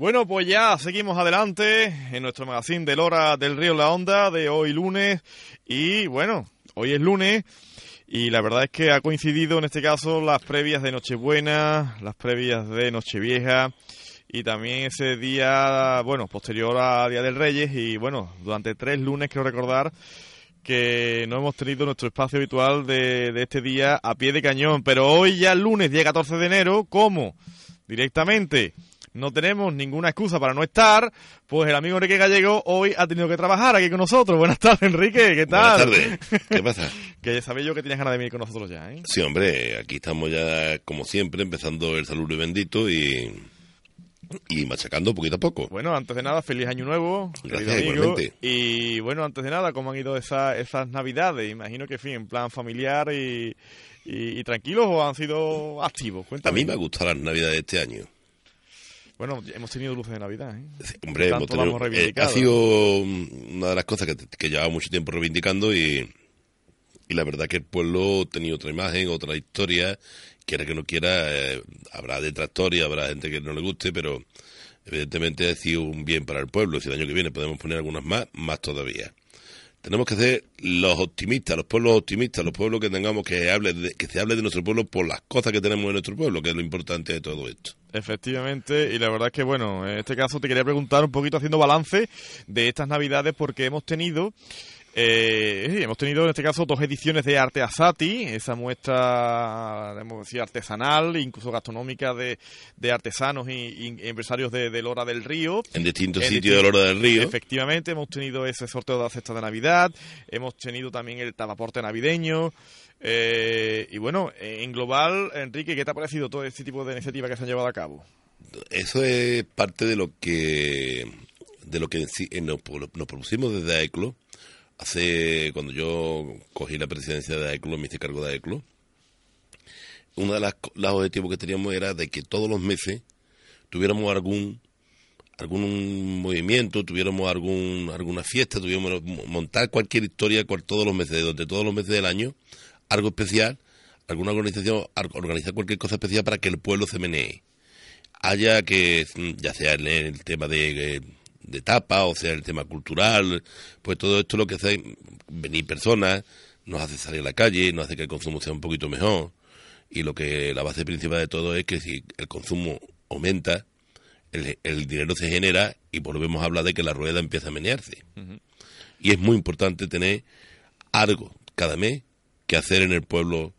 Bueno, pues ya seguimos adelante en nuestro magazine del Hora del Río La Onda de hoy lunes. Y bueno, hoy es lunes y la verdad es que ha coincidido en este caso las previas de Nochebuena, las previas de Nochevieja y también ese día, bueno, posterior a Día del Reyes y bueno, durante tres lunes quiero recordar que no hemos tenido nuestro espacio habitual de, de este día a pie de cañón, pero hoy ya lunes, día 14 de enero, ¿cómo? Directamente no tenemos ninguna excusa para no estar, pues el amigo Enrique Gallego hoy ha tenido que trabajar aquí con nosotros. Buenas tardes, Enrique, ¿qué tal? Buenas tardes, ¿qué pasa? que ya sabía yo que tenías ganas de venir con nosotros ya, ¿eh? Sí, hombre, aquí estamos ya, como siempre, empezando el saludo y bendito y, y machacando poquito a poco. Bueno, antes de nada, feliz año nuevo, Gracias, igualmente. Y bueno, antes de nada, ¿cómo han ido esa- esas navidades? Imagino que, en fin, en plan familiar y, y, y tranquilos o han sido activos. A mí me ha gustado las navidades de este año. Bueno, hemos tenido luces de Navidad, ¿eh? Sí, Hombre, hemos tenido- eh, ha sido una de las cosas que, que llevaba mucho tiempo reivindicando y, y la verdad que el pueblo tenía otra imagen, otra historia, quiera que no quiera, eh, habrá detractores, habrá gente que no le guste, pero evidentemente ha sido un bien para el pueblo. Si el año que viene podemos poner algunas más, más todavía. Tenemos que ser los optimistas, los pueblos optimistas, los pueblos que tengamos que hable de, que se hable de nuestro pueblo por las cosas que tenemos en nuestro pueblo, que es lo importante de todo esto. Efectivamente, y la verdad es que, bueno, en este caso te quería preguntar un poquito haciendo balance de estas navidades porque hemos tenido, eh, sí, hemos tenido en este caso dos ediciones de Arte Asati, esa muestra, debemos decir, artesanal, incluso gastronómica de, de artesanos y, y empresarios de, de Lora del Río. En distintos En sitios de la hora del río. Efectivamente, hemos tenido ese sorteo de la cesta de Navidad, hemos tenido también el tapaporte navideño. eh, y bueno, en global, Enrique, ¿qué te ha parecido todo este tipo de iniciativas que se han llevado a cabo? Eso es parte de lo que de lo que en nos, nos propusimos desde AECLO. Hace, cuando yo cogí la presidencia de AECLO, me hice cargo de AECLO, uno de las, los objetivos que teníamos era de que todos los meses tuviéramos algún algún movimiento, tuviéramos algún alguna fiesta, tuviéramos montar cualquier historia cual, todos los meses, durante todos los meses del año, algo especial, alguna organización, ar- organizar cualquier cosa especial para que el pueblo se menee. Haya que, ya sea el tema de, eh, de tapa, o sea el tema cultural, pues todo esto lo que hace venir personas, nos hace salir a la calle, nos hace que el consumo sea un poquito mejor, y lo que la base principal de todo es que si el consumo aumenta, el, el dinero se genera y volvemos a hablar de que la rueda empieza a menearse. Y es muy importante tener algo cada mes que hacer en el pueblo.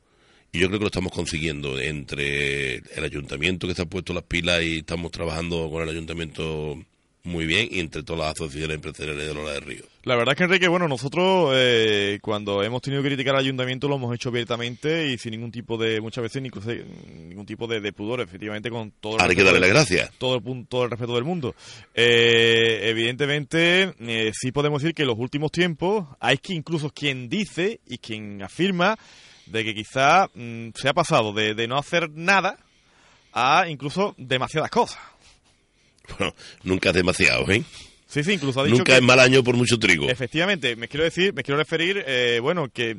Y yo creo que lo estamos consiguiendo entre el ayuntamiento que se ha puesto las pilas y estamos trabajando con el ayuntamiento muy bien y entre todas las asociaciones empresariales de Lola del Río. La verdad es que, Enrique, bueno, nosotros eh, cuando hemos tenido que criticar al ayuntamiento lo hemos hecho abiertamente y sin ningún tipo de, muchas veces, incluso ningún tipo de, de pudor, efectivamente, con todo el Ahora hay que respeto darle las gracias. todo el, todo el respeto del mundo. Eh, evidentemente, eh, sí podemos decir que en los últimos tiempos hay que incluso quien dice y quien afirma de que quizá mm, se ha pasado de, de no hacer nada a incluso demasiadas cosas. Bueno, nunca es demasiado, ¿eh? Sí, sí, incluso ha dicho Nunca que... es mal año por mucho trigo. Efectivamente, me quiero decir, me quiero referir, eh, bueno, que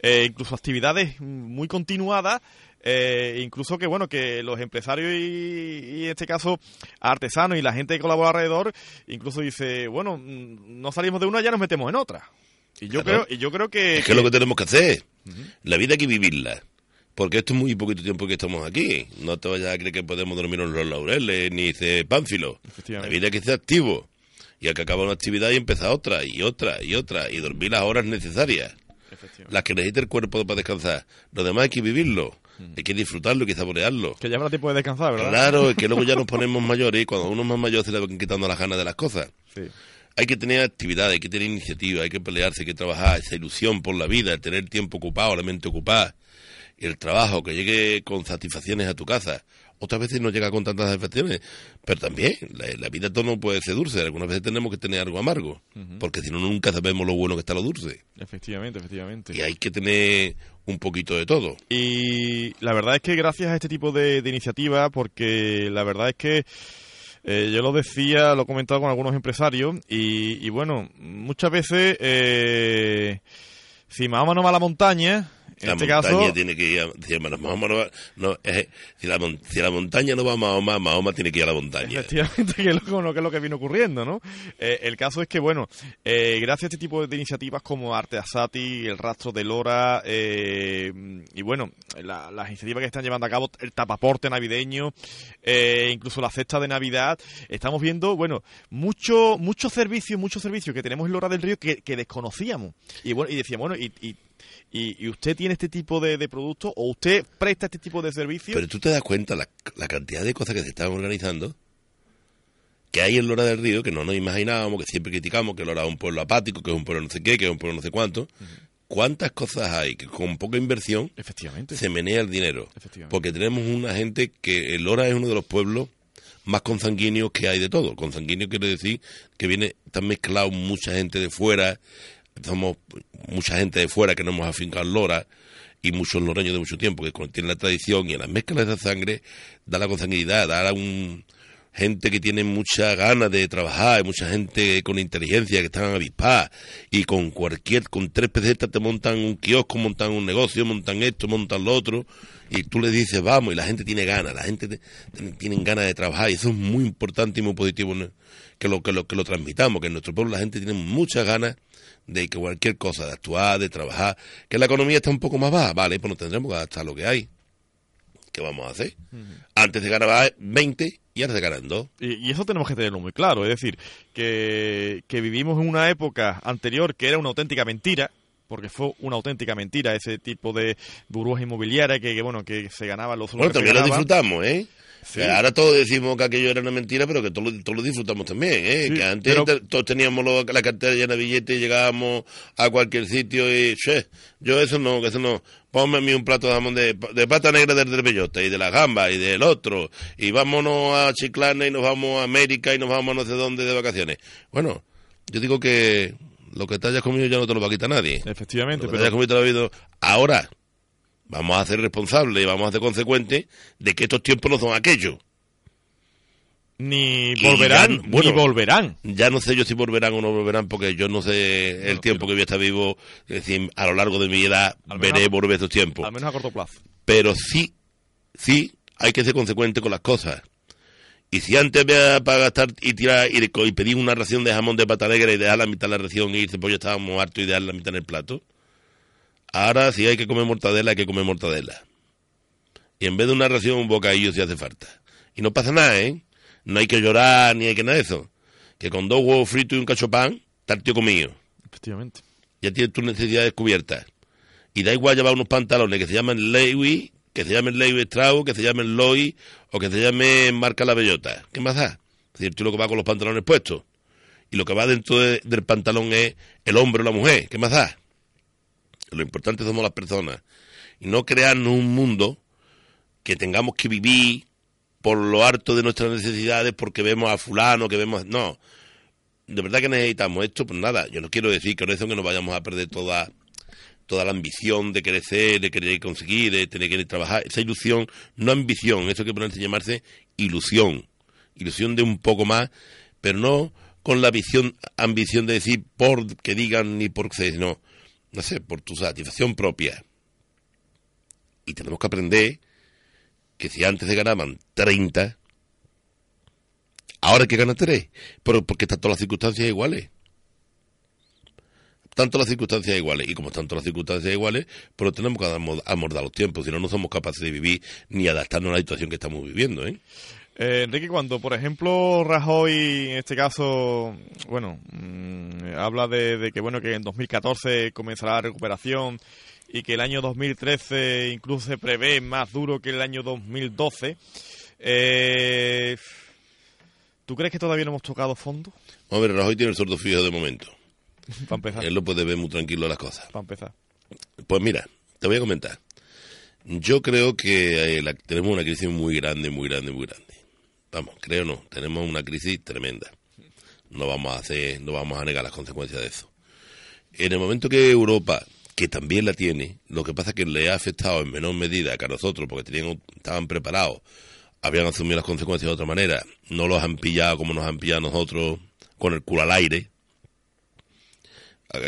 eh, incluso actividades muy continuadas, eh, incluso que bueno, que los empresarios y, y en este caso artesanos y la gente que colabora alrededor, incluso dice, bueno, mm, no salimos de una, ya nos metemos en otra. Y yo Claro. creo, y yo creo que, Es que es lo que tenemos que hacer. La vida hay que vivirla. Porque esto es muy poquito tiempo que estamos aquí. No te vayas a creer que podemos dormir en los laureles ni ser pánfilo. La vida hay que ser activo. Y hay que acabar una actividad y empezar otra, y otra, y otra. Y dormir las horas necesarias. Las que necesita el cuerpo para descansar. Lo demás hay que vivirlo. Hay que disfrutarlo, hay que saborearlo. que ya habrá tiempo de descansar, ¿verdad? Claro, es que luego ya nos ponemos mayores y cuando uno es más mayor se le van quitando las ganas de las cosas. Sí. Hay que tener actividad, hay que tener iniciativa, hay que pelearse, hay que trabajar, esa ilusión por la vida, tener tiempo ocupado, la mente ocupada, el trabajo, que llegue con satisfacciones a tu casa. otras veces no llega con tantas afecciones. Pero también, la, vida todo no puede ser dulce. Algunas veces tenemos que tener algo amargo. Porque si no, nunca sabemos lo bueno que está lo dulce. Efectivamente, efectivamente. Y hay que tener un poquito de todo. Y la verdad es que gracias a este tipo de, de iniciativas, porque la verdad es que eh, yo lo decía, lo he comentado con algunos empresarios y, bueno, muchas veces eh, si Mahoma no va a la montaña, en la este montaña caso, tiene que ir a, si, Mahoma no va- no, si, la, mon- si la montaña no va a Mahoma, Mahoma tiene que ir a la montaña. Efectivamente, que es lo, que- que es lo que viene ocurriendo, ¿no? Eh, el caso es que, bueno, eh, gracias a este tipo de iniciativas como Arte Asati, el Rastro de Lora, eh, y bueno, la- las iniciativas que están llevando a cabo, el tapaporte navideño, eh, incluso la cesta de Navidad, estamos viendo, bueno, muchos muchos servicios, muchos servicios que tenemos en Lora del Río que, que desconocíamos. Y bueno, y decíamos, bueno, y, y, y- y usted tiene este tipo de, de productos o usted presta este tipo de servicios. Pero tú te das cuenta la, la cantidad de cosas que se están organizando que hay en Lora del Río que no nos imaginábamos, que siempre criticamos que Lora es un pueblo apático, que es un pueblo no sé qué, que es un pueblo no sé cuánto. ¿Cuántas cosas hay que con poca inversión Efectivamente. se menea el dinero? Efectivamente. Porque tenemos una gente que el Lora es uno de los pueblos más consanguíneos que hay de todo. Consanguíneo quiere decir que viene, están mezclados mucha gente de fuera, somos mucha gente de fuera que no hemos afincado Lora y muchos loreños de mucho tiempo que tienen la tradición y en las mezclas de esa sangre da la consanguinidad, da un gente que tiene mucha ganas de trabajar, mucha gente con inteligencia que están avispadas y con cualquier, con tres pesetas te montan un kiosco, montan un negocio, montan esto, montan lo otro y tú le dices vamos y la gente tiene ganas, la gente te- tiene ganas de trabajar y eso es muy importante y muy positivo que lo que lo que lo transmitamos, que en nuestro pueblo la gente tiene muchas ganas de que cualquier cosa, de actuar, de trabajar, que la economía está un poco más baja, vale, pues nos tendremos que adaptar a lo que hay. ¿Qué vamos a hacer? Antes se ganaba 20 y ahora se ganan 2. Y, y eso tenemos que tenerlo muy claro, es decir, que, que vivimos en una época anterior que era una auténtica mentira, porque fue una auténtica mentira ese tipo de burbujas inmobiliarias que, que, bueno, que se ganaban los Bueno, también lo disfrutamos, ¿eh? Sí. Que Ahora todos decimos que aquello era una mentira, pero que todos lo, todos lo disfrutamos también, ¿eh? Sí, que antes pero- te- todos teníamos lo- la cartera llena de billetes y llegábamos a cualquier sitio y, che, yo eso no, que eso no, ponme a mí un plato de jamón de, de pata negra del de y de la gamba y del otro, y vámonos a Chiclana y nos vamos a América y nos vamos a no sé dónde de vacaciones. Bueno, yo digo que lo que te hayas comido ya no te lo va a quitar nadie. Efectivamente, Lo que te hayas pero comido te lo ha habido. Ahora, vamos a ser responsables y vamos a ser consecuentes de que estos tiempos no son aquellos. ni volverán, ya, bueno, ni volverán. Ya no sé yo si volverán o no volverán, porque yo no sé el Bueno, tiempo que voy a estar vivo. Es decir, a lo largo de mi edad Al veré volver estos tiempos. Al menos a corto plazo. Pero sí, sí, hay que ser consecuente con las cosas. Y si antes había para gastar y tirar y, y pedir una ración de jamón de pata negra y dejar la mitad de la ración y irse, pues ya estábamos hartos y dejar la mitad en el plato. Ahora, si hay que comer mortadela, hay que comer mortadela. Y en vez de una ración, un bocadillo si hace falta. Y no pasa nada, ¿eh? No hay que llorar ni hay que nada de eso. Que con dos huevos fritos y un cachopán, está el tío comido Efectivamente. ya tienes tus necesidades cubiertas. Y da igual llevar unos pantalones que se llamen Lewy, que se llamen Lewy Strauss, que se llamen Loy o que se llamen Marca La Bellota. ¿Qué más da? Es decir, tú lo que va con los pantalones puestos. Y lo que va dentro de- del pantalón es el hombre o la mujer. ¿Qué más da? Lo importante somos las personas. Y no crearnos un mundo que tengamos que vivir por lo harto de nuestras necesidades porque vemos a fulano, que vemos... No, de verdad que necesitamos esto, pues nada, yo no quiero decir que con eso que nos vayamos a perder toda toda la ambición de crecer, de querer conseguir, de tener que trabajar, esa ilusión, no ambición, eso que ponerse llamarse ilusión, ilusión de un poco más, pero no con la visión, ambición de decir por que digan ni por que no, no sé, por tu satisfacción propia. Y tenemos que aprender que si antes se ganaban 30, ahora hay que ganar 3, pero porque están todas las circunstancias iguales. Tanto las circunstancias iguales, y como están todas las circunstancias iguales, pero tenemos que amo- amordar los tiempos, si no, no somos capaces de vivir ni adaptarnos a la situación que estamos viviendo, ¿eh? Eh, Enrique, cuando por ejemplo Rajoy, en este caso, bueno, mm, habla de, de que bueno que en 2014 comenzará la recuperación y que el año 2013 incluso se prevé más duro que el año 2012, eh, ¿tú crees que todavía no hemos tocado fondo? A ver, Rajoy tiene el sordo fijo de momento. Para empezar, Él lo puede ver muy tranquilo las cosas. para empezar. Pues mira, te voy a comentar. Yo creo que eh, tenemos una crisis muy grande, muy grande, muy grande. Vamos, creo no, tenemos una crisis tremenda. No vamos a hacer, no vamos a negar las consecuencias de eso. En el momento que Europa, que también la tiene, lo que pasa es que le ha afectado en menor medida que a nosotros, porque tenían, estaban preparados, habían asumido las consecuencias de otra manera, no los han pillado como nos han pillado nosotros con el culo al aire,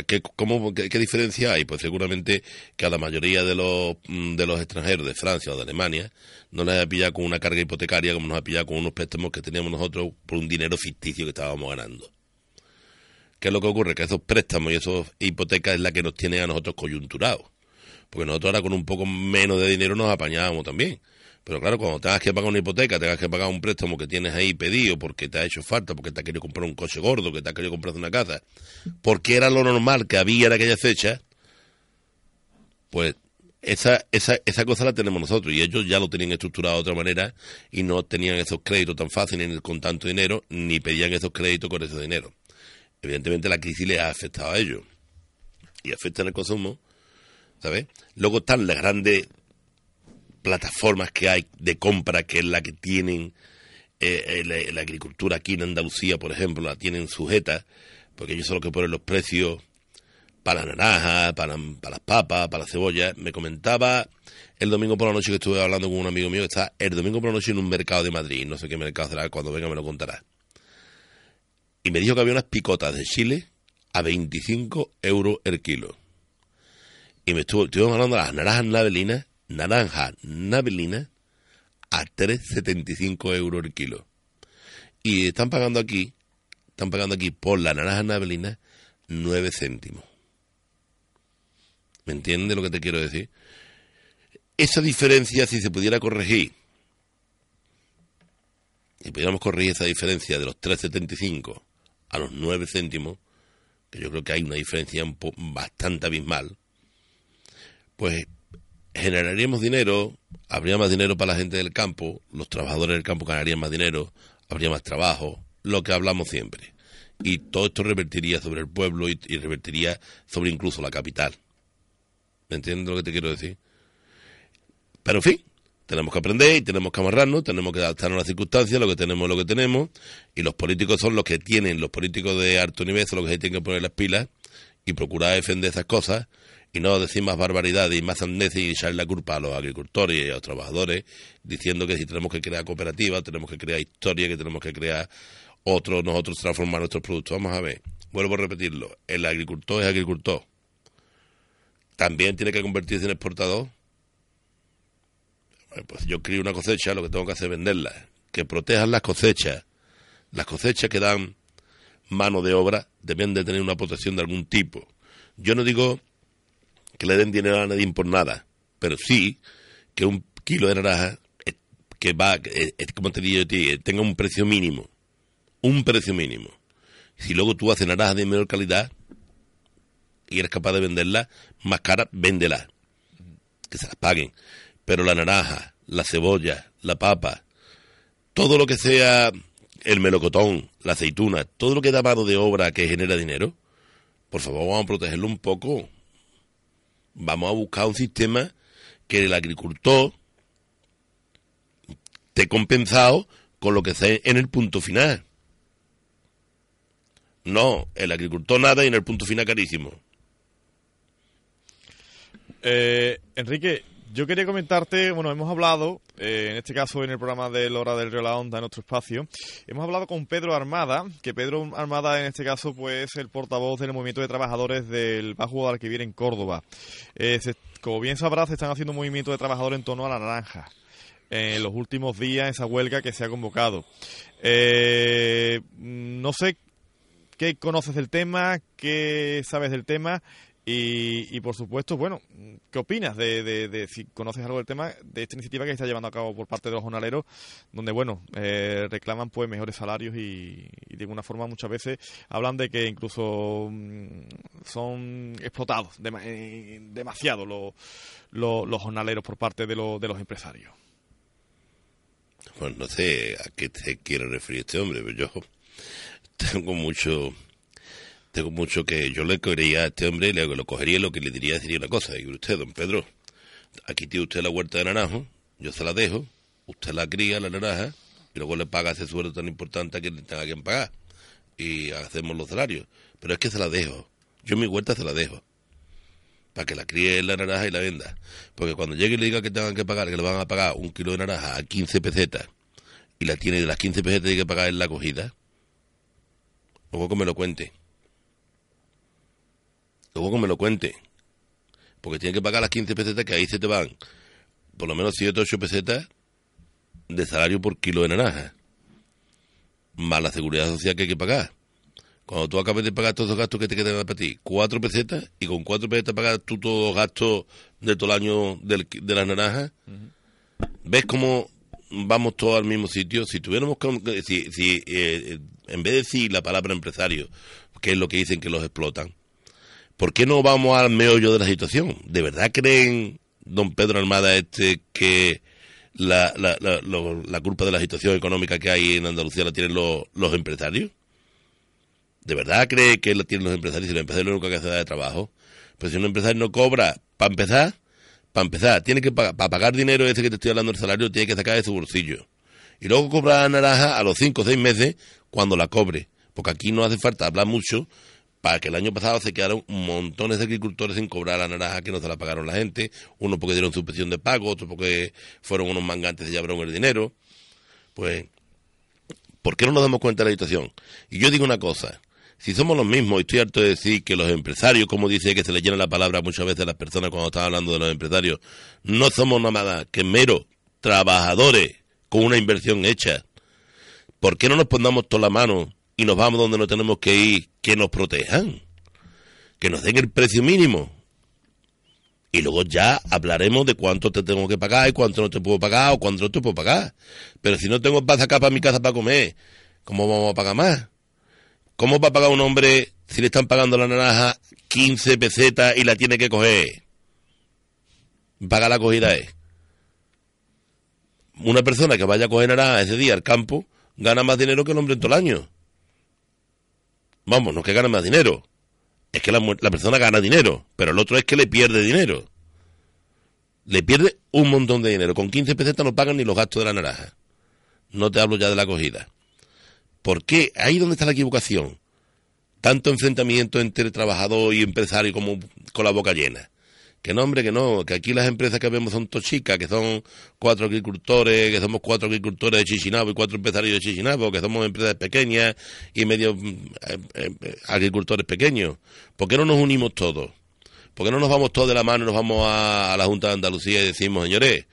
¿Qué, cómo, qué, diferencia hay? Pues seguramente que a la mayoría de los, mm, de los extranjeros de Francia o de Alemania no les ha pillado con una carga hipotecaria como nos ha pillado con unos préstamos que teníamos nosotros por un dinero ficticio que estábamos ganando. ¿Qué es lo que ocurre? Que esos préstamos y esas hipotecas es la que nos tienen a nosotros coyunturados. Porque nosotros ahora con un poco menos de dinero nos apañábamos también. Pero claro, cuando tengas que pagar una hipoteca, tengas que pagar un préstamo que tienes ahí pedido porque te ha hecho falta, porque te ha querido comprar un coche gordo, que te ha querido comprar una casa, porque era lo normal que había en aquella fecha, pues esa, esa, esa cosa la tenemos nosotros y ellos ya lo tenían estructurado de otra manera y no tenían esos créditos tan fáciles con tanto dinero, ni pedían esos créditos con ese dinero. Evidentemente la crisis les ha afectado a ellos y afecta en el consumo, ¿sabes? Luego están las grandes plataformas que hay de compra, que es la que tienen eh, eh, la, agricultura aquí en Andalucía, por ejemplo, la tienen sujeta, porque ellos son los que ponen los precios para la naranja, para, para las papas, para la cebolla. Me comentaba el domingo por la noche que estuve hablando con un amigo mío que está el domingo por la noche en un mercado de Madrid, no sé qué mercado será, cuando venga me lo contará. Y me dijo que había unas picotas de Chile a 25 euros el kilo. Y me estuvo, estuvimos hablando de las naranjas navelinas naranja navelina a 3,75 euros el kilo. Y están pagando aquí, están pagando aquí por la naranja navelina 9 céntimos. ¿Me entiendes lo que te quiero decir? Esa diferencia, si se pudiera corregir, si pudiéramos corregir esa diferencia de los 3,75 a los 9 céntimos, que yo creo que hay una diferencia bastante abismal, pues generaríamos dinero, habría más dinero para la gente del campo, los trabajadores del campo ganarían más dinero, habría más trabajo, lo que hablamos siempre. Y todo esto revertiría sobre el pueblo y, revertiría sobre incluso la capital. ¿Me entiendes lo que te quiero decir? Pero en fin, tenemos que aprender y tenemos que amarrarnos, tenemos que adaptarnos a las circunstancias, lo que tenemos es lo que tenemos, y los políticos son los que tienen, los políticos de alto nivel son los que tienen que poner las pilas y procurar defender esas cosas y no decir más barbaridades y más sandeces y echar la culpa a los agricultores y a los trabajadores, diciendo que si tenemos que crear cooperativas, tenemos que crear historia, que tenemos que crear otros, nosotros transformar nuestros productos. Vamos a ver, vuelvo a repetirlo, el agricultor es agricultor. También tiene que convertirse en exportador. pues yo crío una cosecha, lo que tengo que hacer es venderla. Que protejan las cosechas. Las cosechas que dan mano de obra deben de tener una protección de algún tipo. Yo no digo que le den dinero a nadie por nada, pero sí que un kilo de naranja eh, que va, eh, como te digo ti, tenga un precio mínimo, un precio mínimo. Si luego tú haces naranja de menor calidad y eres capaz de venderla más cara, véndela, que se las paguen. Pero la naranja, la cebolla, la papa, todo lo que sea el melocotón, la aceituna, todo lo que da mano de obra que genera dinero, por favor vamos a protegerlo un poco vamos a buscar un sistema que el agricultor esté compensado con lo que esté en el punto final. No, el agricultor nada y en el punto final carísimo. Eh, Enrique, yo quería comentarte, bueno, hemos hablado, eh, en este caso en el programa de Hora del Río La Onda, en otro espacio, hemos hablado con Pedro Armada, que Pedro Armada en este caso pues es el portavoz del movimiento de trabajadores del Bajo Guadalquivir en Córdoba. Eh, como bien sabrás, se están haciendo un movimiento de trabajadores en torno a la naranja en los últimos días, esa huelga que se ha convocado. Eh, no sé qué conoces del tema, qué sabes del tema y, por supuesto, bueno, ¿qué opinas de, si conoces algo del tema de esta iniciativa que se está llevando a cabo por parte de los jornaleros, donde, bueno, eh, reclaman pues mejores salarios y, de alguna forma muchas veces hablan de que incluso mm, son explotados eh, demasiado los, jornaleros por parte de, de los empresarios? Bueno, no sé a qué te quiere referir este hombre, pero yo tengo mucho tengo mucho que yo le quería a este hombre, le, lo cogería lo que le diría sería una cosa. Y usted, don Pedro, aquí tiene usted la huerta de naranjo, yo se la dejo, usted la cría, la naranja, y luego le paga ese sueldo tan importante que le tenga que pagar. Y hacemos los salarios. Pero es que se la dejo. Yo mi huerta se la dejo. Para que la críe la naranja y la venda. Porque cuando llegue y le diga que tengan que pagar, que le van a pagar un kilo de naranja a 15 pesetas, y la tiene de las 15 pesetas tiene que pagar en la acogida, luego que me lo cuente. Luego que me lo cuente. Porque tiene que pagar las 15 pesetas que ahí se te van por lo menos 7 o 8 pesetas de salario por kilo de naranja. Más la seguridad social que hay que pagar. Cuando tú acabes de pagar todos los gastos que te quedan para ti, 4 pesetas, y con 4 pesetas pagas tú todos los gastos de todo el año de las naranjas, ¿ves cómo vamos todos al mismo sitio? Si tuviéramos si, si eh, en vez de decir la palabra empresario, que es lo que dicen que los explotan, ¿por qué no vamos al meollo de la situación? ¿De verdad creen, don Pedro Armada, este, que la, la, culpa de la situación económica que hay en Andalucía la tienen los, los empresarios? ¿De verdad cree que la tienen los empresarios y los empresarios lo que hace de trabajo? Pues si un empresario no cobra, para empezar, para empezar, tiene que pagar, para pagar dinero ese que te estoy hablando del salario, tiene que sacar de su bolsillo. Y luego cobra la naranja a los 5 o 6 meses cuando la cobre. Porque aquí no hace falta hablar mucho para que el año pasado se quedaron montones de agricultores sin cobrar la naranja que no se la pagaron la gente, uno porque dieron suspensión de pago, otro porque fueron unos mangantes y llevaron el dinero. Pues, ¿por qué no nos damos cuenta de la situación? Y yo digo una cosa, si somos los mismos, y estoy harto de decir que los empresarios, como dice que se le llena la palabra muchas veces a las personas cuando están hablando de los empresarios, no somos nada que meros trabajadores con una inversión hecha. ¿Por qué no nos pongamos toda la mano y nos vamos donde no tenemos que ir, que nos protejan, que nos den el precio mínimo. Y luego ya hablaremos de cuánto te tengo que pagar y cuánto no te puedo pagar o cuánto no te puedo pagar. Pero si no tengo para sacar para mi casa para comer, ¿cómo vamos a pagar más? ¿Cómo va a pagar un hombre si le están pagando la naranja 15 pesetas y la tiene que coger? Paga la cogida es. Una persona que vaya a coger naranja ese día al campo gana más dinero que el hombre en todo el año. Vamos, no es que gane más dinero. Es que la, persona gana dinero, pero el otro es que le pierde dinero. Le pierde un montón de dinero. Con 15 pesetas no pagan ni los gastos de la naranja. No te hablo ya de la acogida. ¿Por qué? Ahí donde está la equivocación. Tanto enfrentamiento entre trabajador y empresario como con la boca llena. Que no, hombre, que no, que aquí las empresas que vemos son tochicas, que son cuatro agricultores, que somos cuatro agricultores de Chichinabo y cuatro empresarios de Chichinabo, que somos empresas pequeñas y medio mm, eh, eh, agricultores pequeños. ¿Por qué no nos unimos todos? ¿Por qué no nos vamos todos de la mano y nos vamos a, la Junta de Andalucía y decimos, señores,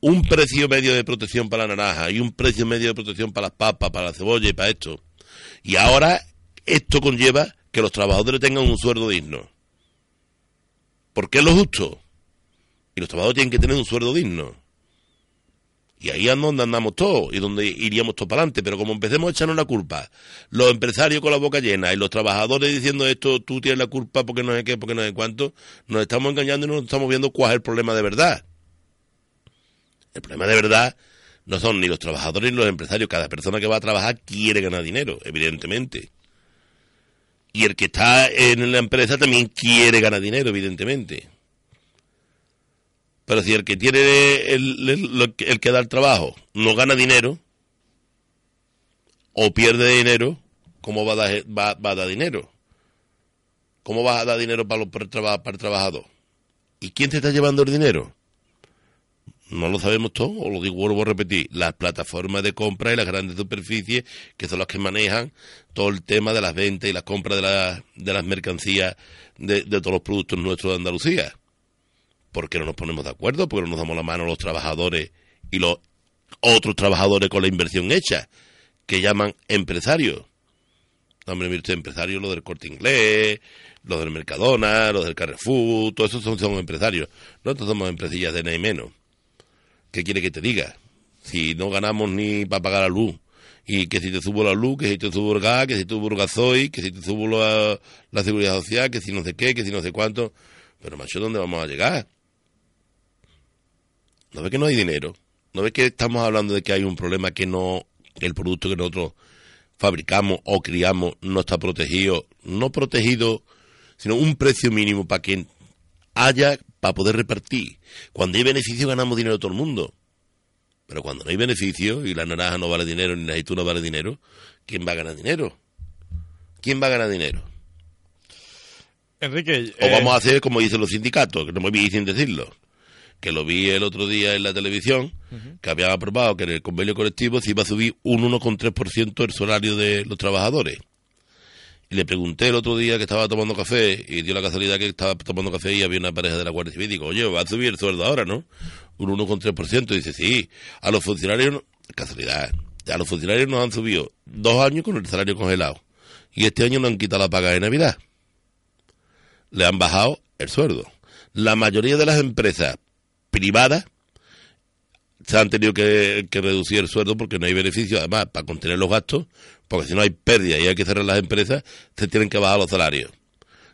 un precio medio de protección para la naranja y un precio medio de protección para las papas, para la cebolla y para esto? Y ahora esto conlleva que los trabajadores tengan un sueldo digno porque es lo justo. Y los trabajadores tienen que tener un sueldo digno. Y ahí es donde andamos todos y donde iríamos todos para adelante. Pero como empecemos a echarnos la culpa, los empresarios con la boca llena y los trabajadores diciendo esto, tú tienes la culpa porque no sé qué, porque no sé cuánto, nos estamos engañando y no estamos viendo cuál es el problema de verdad. El problema de verdad no son ni los trabajadores ni los empresarios. Cada persona que va a trabajar quiere ganar dinero, evidentemente. Y el que está en la empresa también quiere ganar dinero, evidentemente. Pero si el que tiene el, que da el trabajo no gana dinero o pierde dinero, ¿cómo va a dar, va, a dar dinero? ¿Cómo va a dar dinero para, para el trabajador? ¿Y quién te está llevando el dinero? No lo sabemos todo, o lo digo, vuelvo a repetir, las plataformas de compra y las grandes superficies, que son las que manejan todo el tema de las ventas y las compras de, de las mercancías de, todos los productos nuestros de Andalucía. ¿Por qué no nos ponemos de acuerdo? ¿Por qué no nos damos la mano los trabajadores y los otros trabajadores con la inversión hecha, que llaman empresarios? Hombre, mire empresarios, lo del corte inglés, los del Mercadona, los del Carrefour, todos esos son, son empresarios. Nosotros somos empresillas de nada y menos. ¿Qué quiere que te diga? Si no ganamos ni para pagar la luz. Y que si te subo la luz, que si te subo el gas, que si te subo el gasoil, que si te subo la, seguridad social, que si no sé qué, que si no sé cuánto. Pero macho, ¿dónde vamos a llegar? ¿No ve que no hay dinero? ¿No ve que estamos hablando de que hay un problema que no, el producto que nosotros fabricamos o criamos no está protegido? No protegido, sino un precio mínimo para que haya para poder repartir. Cuando hay beneficio ganamos dinero todo el mundo. Pero cuando no hay beneficio y la naranja no vale dinero ni la aceituna vale dinero, ¿quién va a ganar dinero? ¿Quién va a ganar dinero? Enrique. O vamos a hacer como dicen los sindicatos, que no me vi sin decirlo. Que lo vi el otro día en la televisión, que habían aprobado que en el convenio colectivo se iba a subir un 1,3% el salario de los trabajadores. Y le pregunté el otro día que estaba tomando café, y dio la casualidad que estaba tomando café y había una pareja de la Guardia Civil. Y digo, oye, va a subir el sueldo ahora, ¿no? Un 1,3%. Y dice, sí, a los funcionarios, casualidad, a los funcionarios nos han subido dos años con el salario congelado. Y este año nos han quitado la paga de Navidad. Le han bajado el sueldo. La mayoría de las empresas privadas se han tenido que, reducir el sueldo porque no hay beneficio, además, para contener los gastos, porque si no hay pérdida y hay que cerrar las empresas, se tienen que bajar los salarios.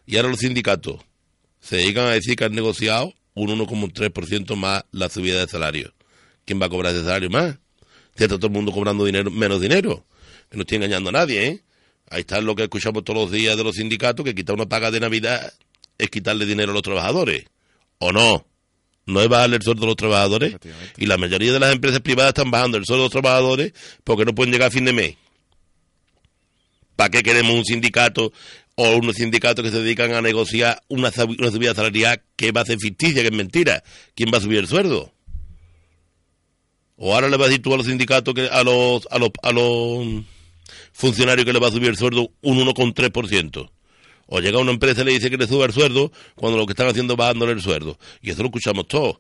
Y ahora los sindicatos se dedican a decir que han negociado un 1,3% más la subida de salario. ¿Quién va a cobrar ese salario más? Si está todo el mundo cobrando dinero, menos dinero. Que no estoy engañando a nadie, ¿eh? Ahí está lo que escuchamos todos los días de los sindicatos, que quitar una paga de Navidad es quitarle dinero a los trabajadores. ¿O no? no es bajarle el sueldo a los trabajadores. Y la mayoría de las empresas privadas están bajando el sueldo a los trabajadores porque no pueden llegar a fin de mes. ¿Para qué queremos un sindicato o unos sindicatos que se dedican a negociar una, subida salarial que va a ser ficticia, que es mentira? ¿Quién va a subir el sueldo? O ahora le vas a decir tú a los sindicatos, que a los, a los, a los funcionarios que le va a subir el sueldo un 1,3%. O llega una empresa y le dice que le suba el sueldo cuando lo que están haciendo es bajándole el sueldo. Y eso lo escuchamos todos.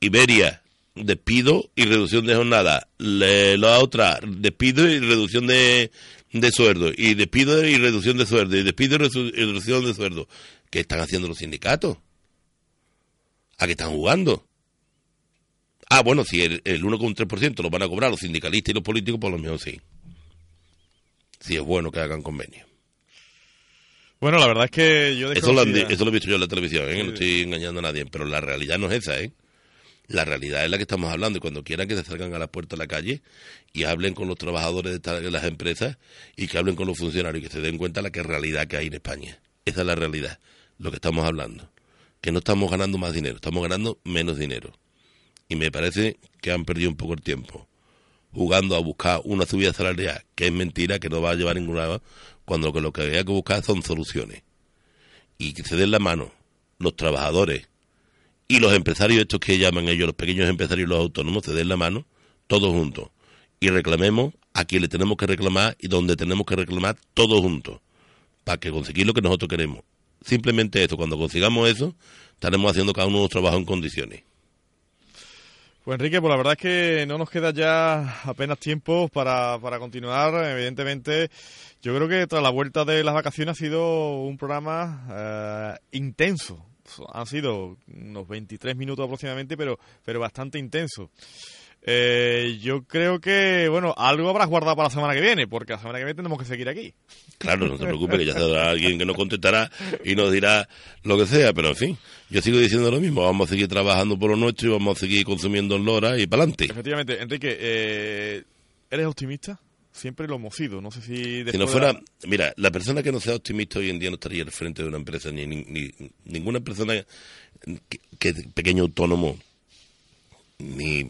Iberia, despido y reducción de jornada. la otra, despido y reducción de, de sueldo. Y despido y reducción de sueldo. Y despido y reducción de sueldo. ¿Qué están haciendo los sindicatos? ¿A qué están jugando? Ah, bueno, si el, el 1,3% lo van a cobrar los sindicalistas y los políticos, por lo menos sí. Si es bueno que hagan convenio. Bueno, la verdad es que yo eso lo, eso lo, he visto yo en la televisión, ¿eh? no estoy engañando a nadie, pero la realidad no es esa, ¿eh? La realidad es la que estamos hablando y cuando quieran que se acerquen a la puerta de la calle y hablen con los trabajadores de, las empresas y que hablen con los funcionarios y que se den cuenta de la que realidad que hay en España. Esa es la realidad, lo que estamos hablando. Que no estamos ganando más dinero, estamos ganando menos dinero. Y me parece que han perdido un poco el tiempo jugando a buscar una subida salarial, que es mentira, que no va a llevar ninguna lado, cuando lo que había que buscar son soluciones. Y que se den la mano los trabajadores y los empresarios, estos que llaman ellos, los pequeños empresarios y los autónomos, se den la mano, todos juntos. Y reclamemos a quien le tenemos que reclamar y donde tenemos que reclamar todos juntos, para que conseguir lo que nosotros queremos. Simplemente eso, cuando consigamos eso, estaremos haciendo cada uno de los trabajos en condiciones. Pues Enrique, pues la verdad es que no nos queda ya apenas tiempo para, para continuar. Evidentemente, yo creo que tras la vuelta de las vacaciones ha sido un programa eh, intenso. Han sido unos 23 minutos aproximadamente, pero, pero bastante intenso. Eh, yo creo que, bueno, algo habrás guardado para la semana que viene, porque la semana que viene tenemos que seguir aquí. Claro, no se preocupe, que ya habrá alguien que nos contestará y nos dirá lo que sea, pero en fin, yo sigo diciendo lo mismo, vamos a seguir trabajando por lo nuestro y vamos a seguir consumiendo en Lora y para adelante. Efectivamente, Enrique, eh, ¿eres optimista? Siempre lo hemos sido, no sé si... Si no fuera, mira, la persona que no sea optimista hoy en día no estaría al frente de una empresa, ni, ni, ninguna persona que, que pequeño autónomo ni,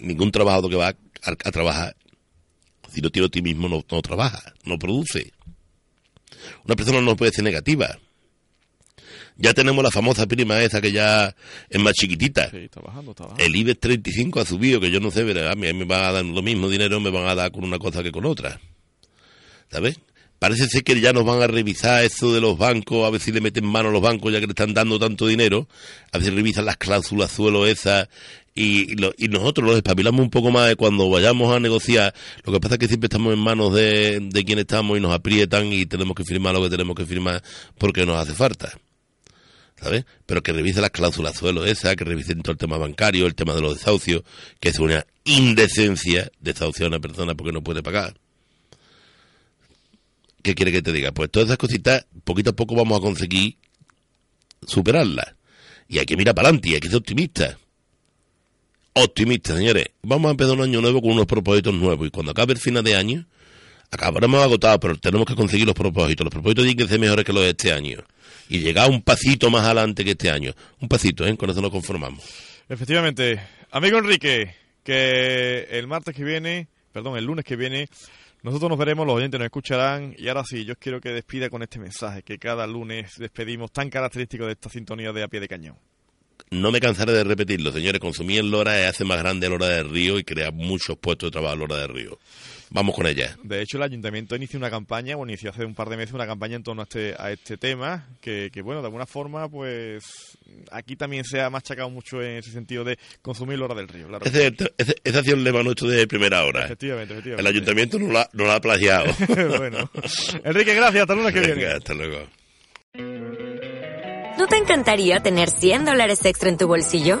ningún trabajador que va a, trabajar, si no tiene optimismo, no, no trabaja, no produce. Una persona no puede ser negativa. Ya tenemos la famosa prima esa que ya es más chiquitita. El IBEX 35 ha subido, que yo no sé, pero a mí me van a dar lo mismo dinero, me van a dar con una cosa que con otra. ¿Sabes? Parece ser que ya nos van a revisar eso de los bancos, a ver si le meten mano a los bancos ya que le están dando tanto dinero, a ver si revisan las cláusulas suelo esas y, y nosotros los espabilamos un poco más de cuando vayamos a negociar. Lo que pasa es que siempre estamos en manos de, de quien estamos y nos aprietan y tenemos que firmar lo que tenemos que firmar porque nos hace falta. ¿Sabes? Pero que revise las cláusulas suelo esa, que revisen todo el tema bancario, el tema de los desahucios, que es una indecencia desahuciar a una persona porque no puede pagar. ¿qué quiere que te diga? Pues todas esas cositas, poquito a poco vamos a conseguir superarlas. Y hay que mirar para adelante y hay que ser optimista. Optimista, señores. Vamos a empezar un año nuevo con unos propósitos nuevos. Y cuando acabe el final de año, acabaremos agotados, pero tenemos que conseguir los propósitos. Los propósitos tienen que ser mejores que los de este año. Y llegar un pasito más adelante que este año. Un pasito, ¿eh? Con eso nos conformamos. Efectivamente. Amigo Enrique, que el martes que viene, perdón, el lunes que viene, nosotros nos veremos, los oyentes nos escucharán y ahora sí, yo quiero que despida con este mensaje que cada lunes despedimos tan característico de esta sintonía de a pie de cañón. No me cansaré de repetirlo, señores, consumir el Lora hace más grande el Lora del Río y crea muchos puestos de trabajo el Lora del Río. Vamos con ella. De hecho, el ayuntamiento inició una campaña, bueno, inició hace un par de meses una campaña en torno a este, a este tema, que, que bueno, de alguna forma, pues aquí también se ha machacado mucho en ese sentido de consumir la hora del río. Claro. Ese, ese, esa acción lema nuestro de primera hora. Efectivamente, efectivamente. El ayuntamiento no la, no la ha plagiado. bueno. Enrique, gracias. Hasta lunes que Venga, viene. hasta luego. ¿No te encantaría tener 100 dólares extra en tu bolsillo?